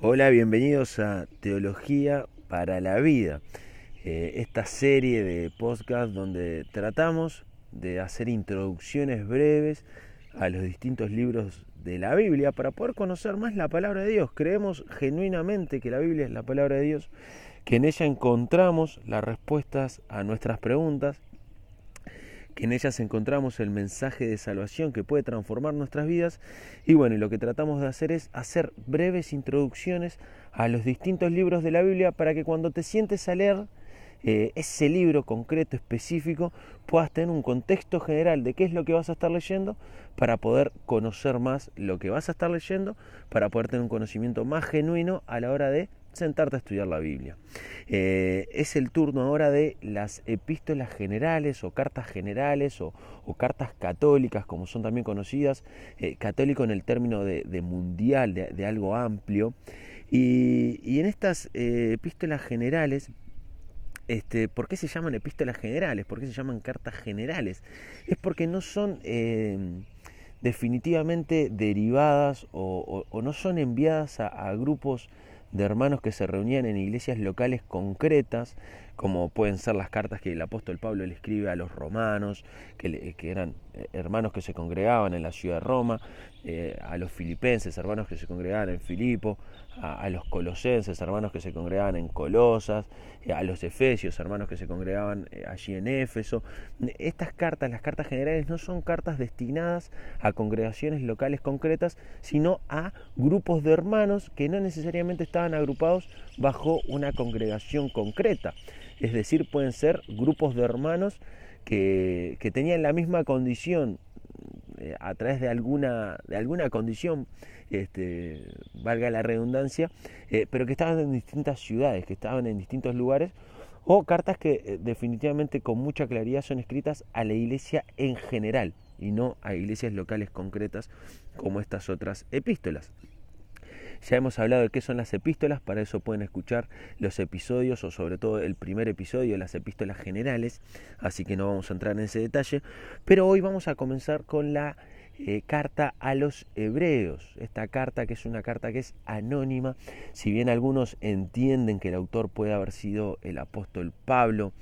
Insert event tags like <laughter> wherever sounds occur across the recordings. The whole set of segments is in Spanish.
Hola, bienvenidos a Teología para la Vida, eh, esta serie de podcast donde tratamos de hacer introducciones breves a los distintos libros de la Biblia para poder conocer más la palabra de Dios. Creemos genuinamente que la Biblia es la palabra de Dios, que en ella encontramos las respuestas a nuestras preguntas en ellas encontramos el mensaje de salvación que puede transformar nuestras vidas. Y bueno, lo que tratamos de hacer es hacer breves introducciones a los distintos libros de la Biblia para que cuando te sientes a leer eh, ese libro concreto, específico, puedas tener un contexto general de qué es lo que vas a estar leyendo para poder conocer más lo que vas a estar leyendo, para poder tener un conocimiento más genuino a la hora de sentarte a estudiar la Biblia. Eh, es el turno ahora de las epístolas generales o cartas generales o, cartas católicas, como son también conocidas, eh, católico en el término de, mundial, de, algo amplio. Y, en estas eh, epístolas generales, este, ¿por qué se llaman epístolas generales? ¿Por qué se llaman cartas generales? Es porque no son definitivamente derivadas o, no son enviadas a grupos de hermanos que se reunían en iglesias locales concretas, como pueden ser las cartas que el apóstol Pablo le escribe a los romanos, que, que eran eh, hermanos que se congregaban en la ciudad de Roma, eh, a los filipenses, hermanos que se congregaban en Filipo, a, los colosenses, hermanos que se congregaban en Colosas, eh, a los efesios, hermanos que se congregaban allí en Éfeso. Estas cartas, las cartas generales, no son cartas destinadas a congregaciones locales concretas, sino a grupos de hermanos que no necesariamente estaban agrupados bajo una congregación concreta. Es decir, pueden ser grupos de hermanos que, tenían la misma condición eh, a través de alguna, de alguna condición, este, valga la redundancia, eh, pero que estaban en distintas ciudades, que estaban en distintos lugares, o cartas que eh, definitivamente con mucha claridad son escritas a la iglesia en general y no a iglesias locales concretas como estas otras epístolas. Ya hemos hablado de qué son las epístolas, para eso pueden escuchar los episodios o sobre todo el primer episodio de las epístolas generales, así que no vamos a entrar en ese detalle, pero hoy vamos a comenzar con la eh, carta a los hebreos. Esta carta que es una carta que es anónima, si bien algunos entienden que el autor puede haber sido el apóstol Pablo,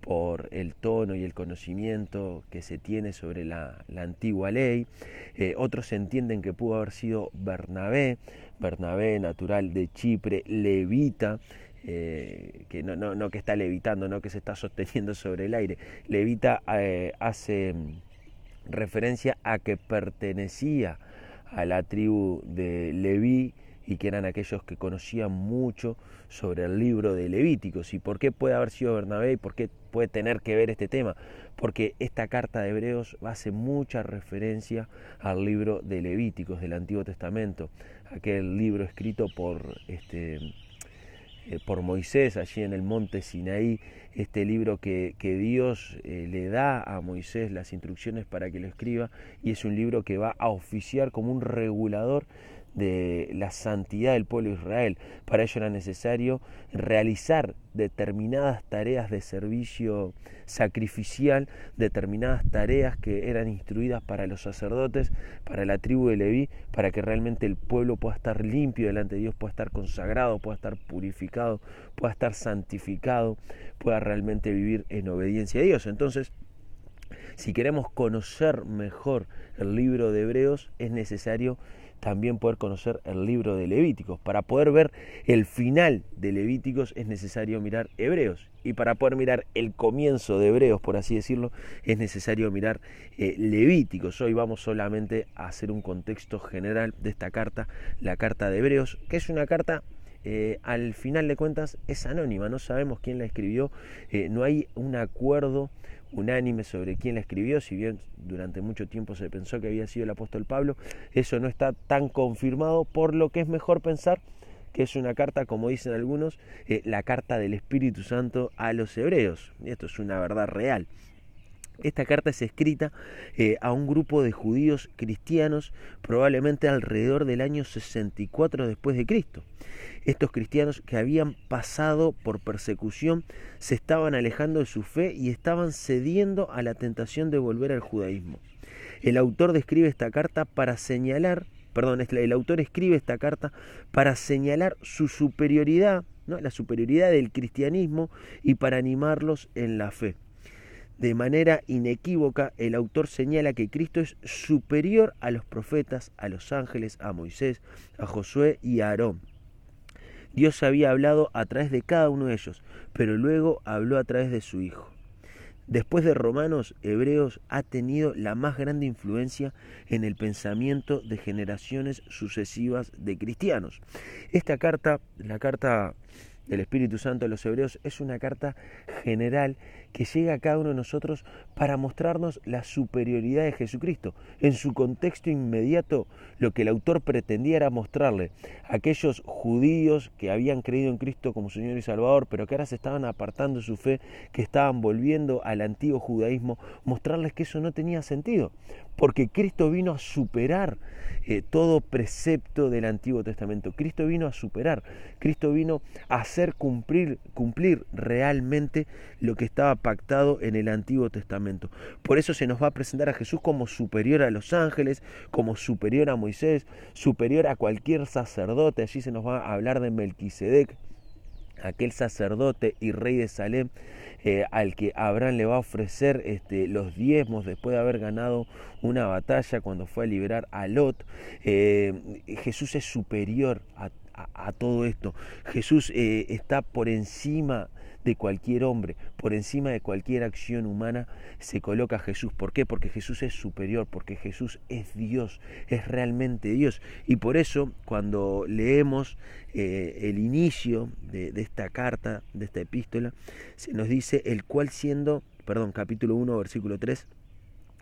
por el tono y el conocimiento que se tiene sobre la, antigua ley. Eh, otros entienden que pudo haber sido Bernabé, Bernabé natural de Chipre, levita, eh, que no, que está levitando, no que se está sosteniendo sobre el aire. Levita eh, hace mm, referencia a que pertenecía a la tribu de Leví y que eran aquellos que conocían mucho sobre el libro de Levíticos. ¿Y por qué puede haber sido Bernabé y por qué puede tener que ver este tema? Porque esta carta de Hebreos hace mucha referencia al libro de Levíticos del Antiguo Testamento, aquel libro escrito por este eh, por Moisés allí en el monte Sinaí, este libro que, Dios eh, le da a Moisés las instrucciones para que lo escriba y es un libro que va a oficiar como un regulador de la santidad del pueblo de Israel. Para ello era necesario realizar determinadas tareas de servicio sacrificial, determinadas tareas que eran instruidas para los sacerdotes, para la tribu de Leví, para que realmente el pueblo pueda estar limpio delante de Dios, pueda estar consagrado, pueda estar purificado, pueda estar santificado, pueda realmente vivir en obediencia a Dios. Entonces, si queremos conocer mejor el libro de Hebreos, es necesario también poder conocer el libro de Levíticos. Para poder ver el final de Levíticos es necesario mirar Hebreos. Y para poder mirar el comienzo de Hebreos, por así decirlo, es necesario mirar eh, Levíticos. Hoy vamos solamente a hacer un contexto general de esta carta, la carta de Hebreos, que es una carta eh, al final de cuentas es anónima, no sabemos quién la escribió, eh, no hay un acuerdo unánime sobre quién la escribió, si bien durante mucho tiempo se pensó que había sido el apóstol Pablo, eso no está tan confirmado, por lo que es mejor pensar que es una carta, como dicen algunos, eh, la carta del Espíritu Santo a los hebreos. Y esto es una verdad real. Esta carta es escrita eh, a un grupo de judíos cristianos probablemente alrededor del año 64 después de Cristo. Estos cristianos que habían pasado por persecución se estaban alejando de su fe y estaban cediendo a la tentación de volver al judaísmo. El autor describe esta carta para señalar perdón, el autor escribe esta carta para señalar su superioridad, la superioridad del cristianismo y para animarlos en la fe. De manera inequívoca, el autor señala que Cristo es superior a los profetas, a los ángeles, a Moisés, a Josué y a Aarón. Dios había hablado a través de cada uno de ellos, pero luego habló a través de su Hijo. Después de Romanos, Hebreos ha tenido la más grande influencia en el pensamiento de generaciones sucesivas de cristianos. Esta carta, la carta del Espíritu Santo de los Hebreos, es una carta general que llega a cada uno de nosotros para mostrarnos la superioridad de Jesucristo. En su contexto inmediato, lo que el autor pretendía era mostrarle a aquellos judíos que habían creído en Cristo como Señor y Salvador, pero que ahora se estaban apartando de su fe, que estaban volviendo al antiguo judaísmo, mostrarles que eso no tenía sentido, porque Cristo vino a superar eh, todo precepto del Antiguo Testamento. Cristo vino a superar, Cristo vino a hacer cumplir, cumplir realmente lo que estaba pactado en el Antiguo Testamento. Por eso se nos va a presentar a Jesús como superior a los ángeles, como superior a Moisés, superior a cualquier sacerdote. Allí se nos va a hablar de Melquisedec, aquel sacerdote y rey de Salem, eh, al que Abraham le va a ofrecer este, los diezmos después de haber ganado una batalla cuando fue a liberar a Lot. Eh, Jesús es superior a, todo esto. Jesús eh, está por encima de cualquier hombre, por encima de cualquier acción humana, se coloca Jesús. ¿Por qué? Porque Jesús es superior, porque Jesús es Dios, es realmente Dios. Y por eso, cuando leemos eh, el inicio de, de esta carta, de esta epístola, se nos dice, el cual siendo, perdón, capítulo 1, versículo 3,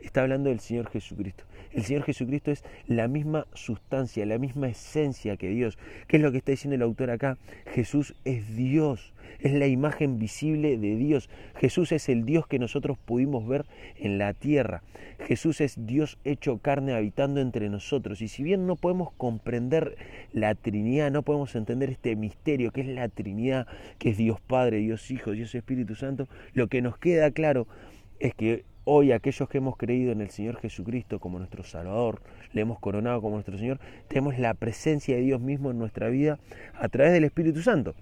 Está hablando del Señor Jesucristo. El Señor Jesucristo es la misma sustancia, la misma esencia que Dios. ¿Qué es lo que está diciendo el autor acá? Jesús es Dios, es la imagen visible de Dios. Jesús es el Dios que nosotros pudimos ver en la tierra. Jesús es Dios hecho carne habitando entre nosotros. Y si bien no podemos comprender la Trinidad, no podemos entender este misterio que es la Trinidad, que es Dios Padre, Dios Hijo, Dios Espíritu Santo, lo que nos queda claro es que Hoy aquellos que hemos creído en el Señor Jesucristo como nuestro Salvador, le hemos coronado como nuestro Señor, tenemos la presencia de Dios mismo en nuestra vida a través del Espíritu Santo.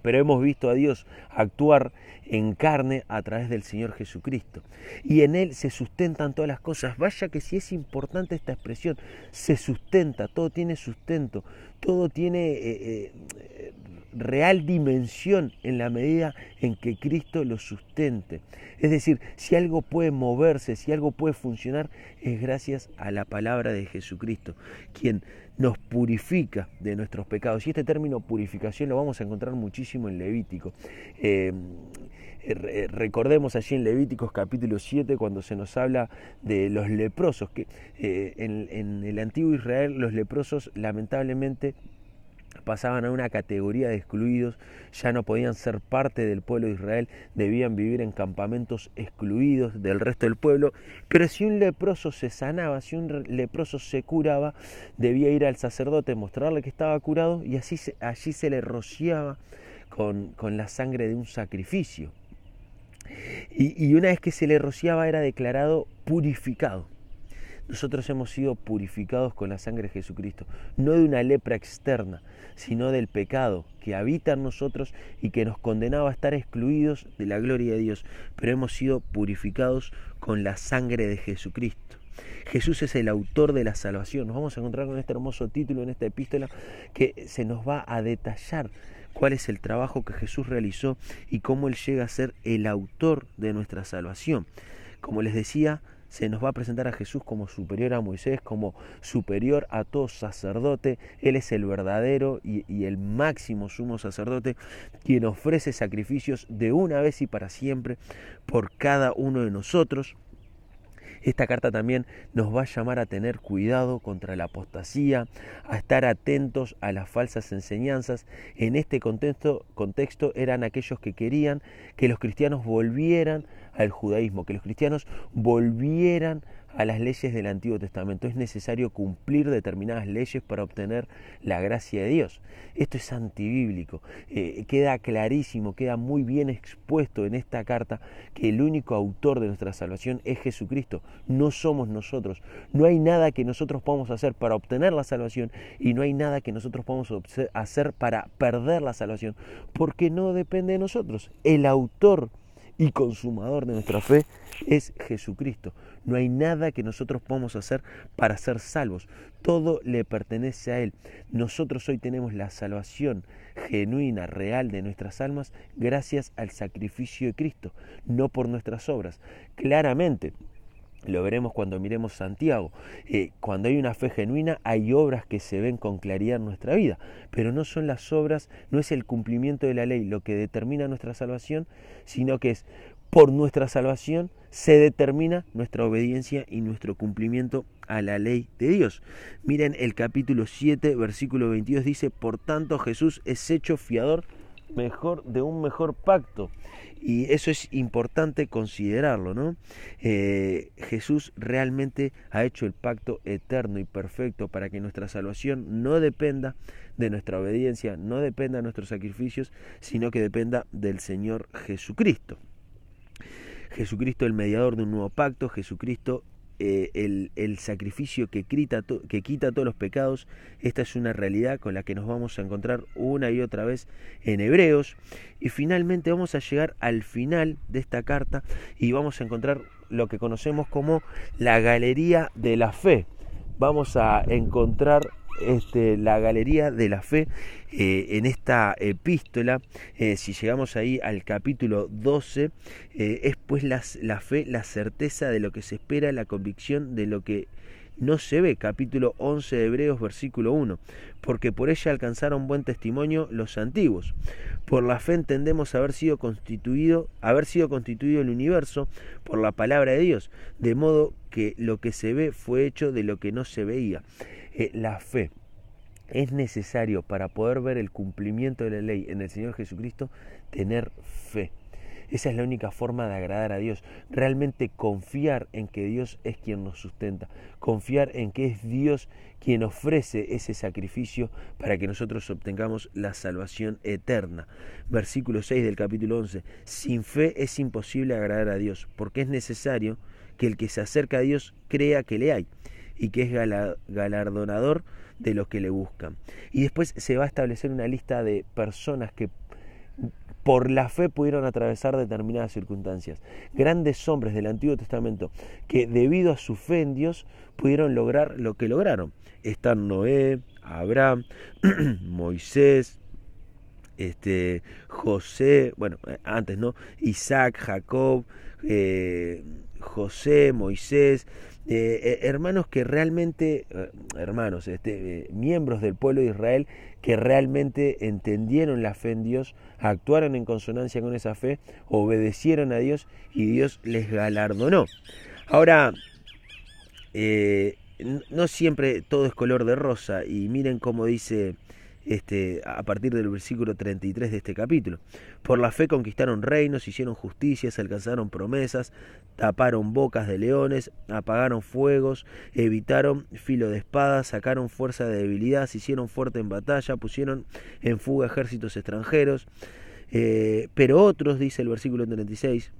Pero hemos visto a Dios actuar en carne a través del Señor Jesucristo. Y en Él se sustentan todas las cosas. Vaya que si es importante esta expresión, se sustenta, todo tiene sustento, todo tiene eh, eh, real dimensión en la medida en que Cristo lo sustente. Es decir, si algo puede moverse, si algo puede funcionar, es gracias a la palabra de Jesucristo, quien nos purifica de nuestros pecados. Y este término purificación lo vamos a encontrar muchísimo en Levítico. Eh, eh, recordemos allí en Levíticos capítulo 7 cuando se nos habla de los leprosos, que eh, en el antiguo Israel los leprosos lamentablemente pasaban a una categoría de excluidos, ya no podían ser parte del pueblo de Israel, debían vivir en campamentos excluidos del resto del pueblo, pero si un leproso se sanaba, si un leproso se curaba, debía ir al sacerdote, mostrarle que estaba curado y así allí se le rociaba con, la sangre de un sacrificio. Y, y una vez que se le rociaba era declarado purificado. Nosotros hemos sido purificados con la sangre de Jesucristo, no de una lepra externa, sino del pecado que habita en nosotros y que nos condenaba a estar excluidos de la gloria de Dios, pero hemos sido purificados con la sangre de Jesucristo. Jesús es el autor de la salvación. Nos vamos a encontrar con este hermoso título en esta epístola que se nos va a detallar cuál es el trabajo que Jesús realizó y cómo Él llega a ser el autor de nuestra salvación. Como les decía, se nos va a presentar a Jesús como superior a Moisés, como superior a todo sacerdote. Él es el verdadero y, el máximo sumo sacerdote, quien ofrece sacrificios de una vez y para siempre por cada uno de nosotros. Esta carta también nos va a llamar a tener cuidado contra la apostasía, a estar atentos a las falsas enseñanzas. En este contexto, contexto eran aquellos que querían que los cristianos volvieran al judaísmo, que los cristianos volvieran a las leyes del Antiguo Testamento. Es necesario cumplir determinadas leyes para obtener la gracia de Dios. Esto es antibíblico. Eh, queda clarísimo, queda muy bien expuesto en esta carta que el único autor de nuestra salvación es Jesucristo. No somos nosotros. No hay nada que nosotros podamos hacer para obtener la salvación y no hay nada que nosotros podamos hacer para perder la salvación, porque no depende de nosotros. El autor y consumador de nuestra fe es Jesucristo. No hay nada que nosotros podamos hacer para ser salvos. Todo le pertenece a Él. Nosotros hoy tenemos la salvación genuina, real de nuestras almas gracias al sacrificio de Cristo, no por nuestras obras. Claramente, lo veremos cuando miremos Santiago. Eh, cuando hay una fe genuina hay obras que se ven con claridad en nuestra vida, pero no son las obras, no es el cumplimiento de la ley lo que determina nuestra salvación, sino que es por nuestra salvación se determina nuestra obediencia y nuestro cumplimiento a la ley de Dios. Miren el capítulo 7, versículo 22 dice, por tanto Jesús es hecho fiador mejor de un mejor pacto y eso es importante considerarlo, ¿no? Eh, Jesús realmente ha hecho el pacto eterno y perfecto para que nuestra salvación no dependa de nuestra obediencia, no dependa de nuestros sacrificios, sino que dependa del Señor Jesucristo. Jesucristo el mediador de un nuevo pacto, Jesucristo eh, el, sacrificio que que quita todos los pecados. Esta es una realidad con la que nos vamos a encontrar una y otra vez en Hebreos. Y finalmente vamos a llegar al final de esta carta y vamos a encontrar lo que conocemos como la galería de la fe. Vamos a encontrar este, la galería de la fe eh, en esta epístola, eh, si llegamos ahí al capítulo 12, eh, es pues la, la fe, la certeza de lo que se espera, la convicción de lo que no se ve, capítulo 11 de Hebreos, versículo 1, porque por ella alcanzaron buen testimonio los antiguos. Por la fe entendemos haber sido constituido, haber sido constituido el universo por la palabra de Dios, de modo que lo que se ve fue hecho de lo que no se veía. la fe es necesario para poder ver el cumplimiento de la ley en el Señor Jesucristo tener fe. Esa es la única forma de agradar a Dios. Realmente confiar en que Dios es quien nos sustenta. Confiar en que es Dios quien ofrece ese sacrificio para que nosotros obtengamos la salvación eterna. Versículo 6 del capítulo 11. Sin fe es imposible agradar a Dios, porque es necesario que el que se acerca a Dios crea que le hay y que es galardonador de los que le buscan. Y después se va a establecer una lista de personas que por la fe pudieron atravesar determinadas circunstancias. Grandes hombres del Antiguo Testamento que debido a su fe en Dios pudieron lograr lo que lograron. Están Noé, Abraham, <clears throat> Moisés, este, José, bueno, antes no, Isaac, Jacob, eh, José, Moisés, eh, eh, hermanos que realmente, eh, hermanos, este, miembros del pueblo de Israel que realmente entendieron la fe en Dios, actuaron en consonancia con esa fe, obedecieron a Dios y Dios les galardonó. Ahora, no siempre todo es color de rosa y miren cómo dice este, a partir del versículo 33 de este capítulo. Por la fe conquistaron reinos, hicieron justicias, alcanzaron promesas, taparon bocas de leones, apagaron fuegos, evitaron filo de espada, sacaron fuerza de debilidad, se hicieron fuerte en batalla, pusieron en fuga ejércitos extranjeros. Eh, pero otros, dice el versículo 36,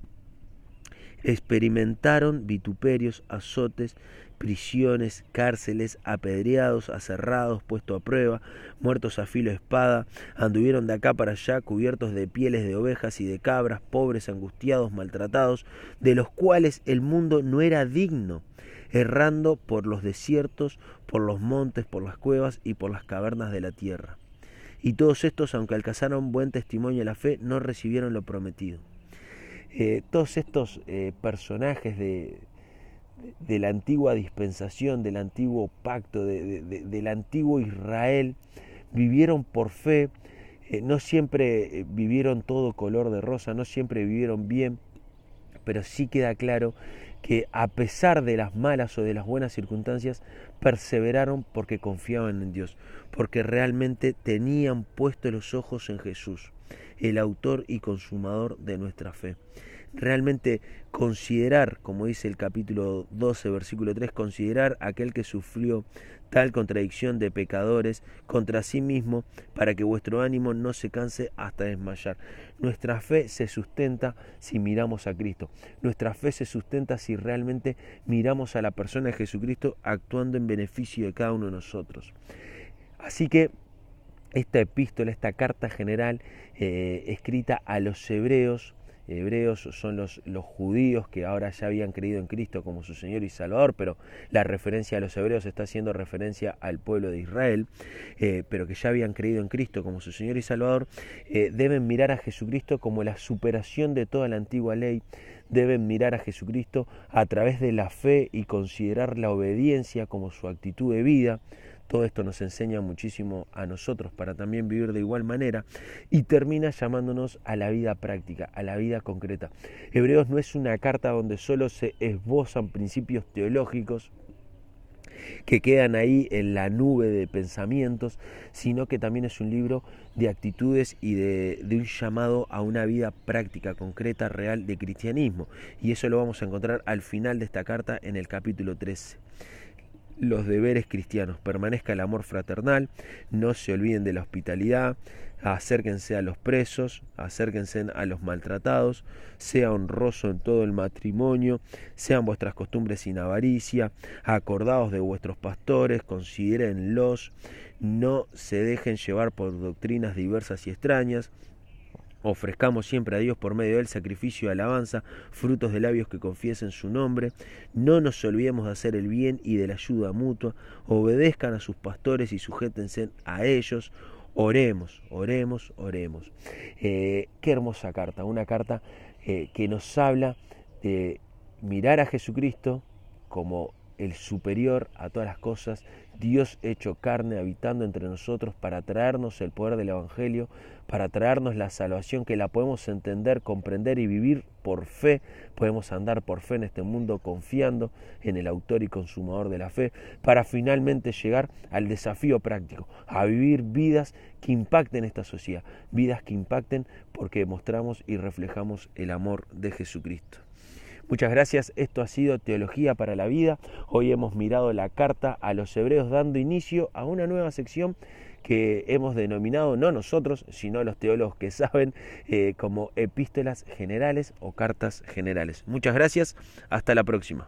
experimentaron vituperios, azotes, prisiones, cárceles, apedreados, aserrados, puestos a prueba, muertos a filo de espada, anduvieron de acá para allá cubiertos de pieles de ovejas y de cabras, pobres, angustiados, maltratados, de los cuales el mundo no era digno, errando por los desiertos, por los montes, por las cuevas y por las cavernas de la tierra. Y todos estos, aunque alcanzaron buen testimonio de la fe, no recibieron lo prometido. Eh, todos estos eh, personajes de, la antigua dispensación, del antiguo pacto, del antiguo Israel, vivieron por fe, eh, no siempre vivieron todo color de rosa, no siempre vivieron bien, pero sí queda claro que a pesar de las malas o de las buenas circunstancias, perseveraron porque confiaban en Dios, porque realmente tenían puestos los ojos en Jesús, el autor y consumador de nuestra fe. realmente considerar, como dice el capítulo 12, versículo 3, considerar aquel que sufrió tal contradicción de pecadores contra sí mismo para que vuestro ánimo no se canse hasta desmayar. Nuestra fe se sustenta si miramos a Cristo. Nuestra fe se sustenta si realmente miramos a la persona de Jesucristo actuando en beneficio de cada uno de nosotros. Así que esta epístola, esta carta general eh, escrita a los hebreos, hebreos son los, judíos que ahora ya habían creído en Cristo como su Señor y Salvador, pero la referencia a los hebreos está haciendo referencia al pueblo de Israel, eh, pero que ya habían creído en Cristo como su Señor y Salvador, eh, deben mirar a Jesucristo como la superación de toda la antigua ley, deben mirar a Jesucristo a través de la fe y considerar la obediencia como su actitud de vida, todo esto nos enseña muchísimo a nosotros para también vivir de igual manera y termina llamándonos a la vida práctica, a la vida concreta. Hebreos no es una carta donde solo se esbozan principios teológicos, que quedan ahí en la nube de pensamientos, sino que también es un libro de actitudes y de, un llamado a una vida práctica, concreta, real de cristianismo. Y eso lo vamos a encontrar al final de esta carta en el capítulo 13 los deberes cristianos, permanezca el amor fraternal, no se olviden de la hospitalidad, acérquense a los presos, acérquense a los maltratados, sea honroso en todo el matrimonio, sean vuestras costumbres sin avaricia, acordados de vuestros pastores, considérenlos, no se dejen llevar por doctrinas diversas y extrañas, Ofrezcamos siempre a Dios por medio del sacrificio y alabanza, frutos de labios que confiesen su nombre. No nos olvidemos de hacer el bien y de la ayuda mutua. Obedezcan a sus pastores y sujétense a ellos. Oremos, oremos, oremos. Eh, qué hermosa carta, una carta eh, que nos habla de mirar a Jesucristo como el superior a todas las cosas, Dios hecho carne habitando entre nosotros para traernos el poder del Evangelio, para traernos la salvación que la podemos entender, comprender y vivir por fe. Podemos andar por fe en este mundo confiando en el autor y consumador de la fe, para finalmente llegar al desafío práctico, a vivir vidas que impacten esta sociedad, vidas que impacten porque mostramos y reflejamos el amor de Jesucristo. Muchas gracias, esto ha sido Teología para la Vida. Hoy hemos mirado la carta a los hebreos dando inicio a una nueva sección que hemos denominado, no nosotros, sino los teólogos que saben, eh, como epístolas generales o cartas generales. Muchas gracias, hasta la próxima.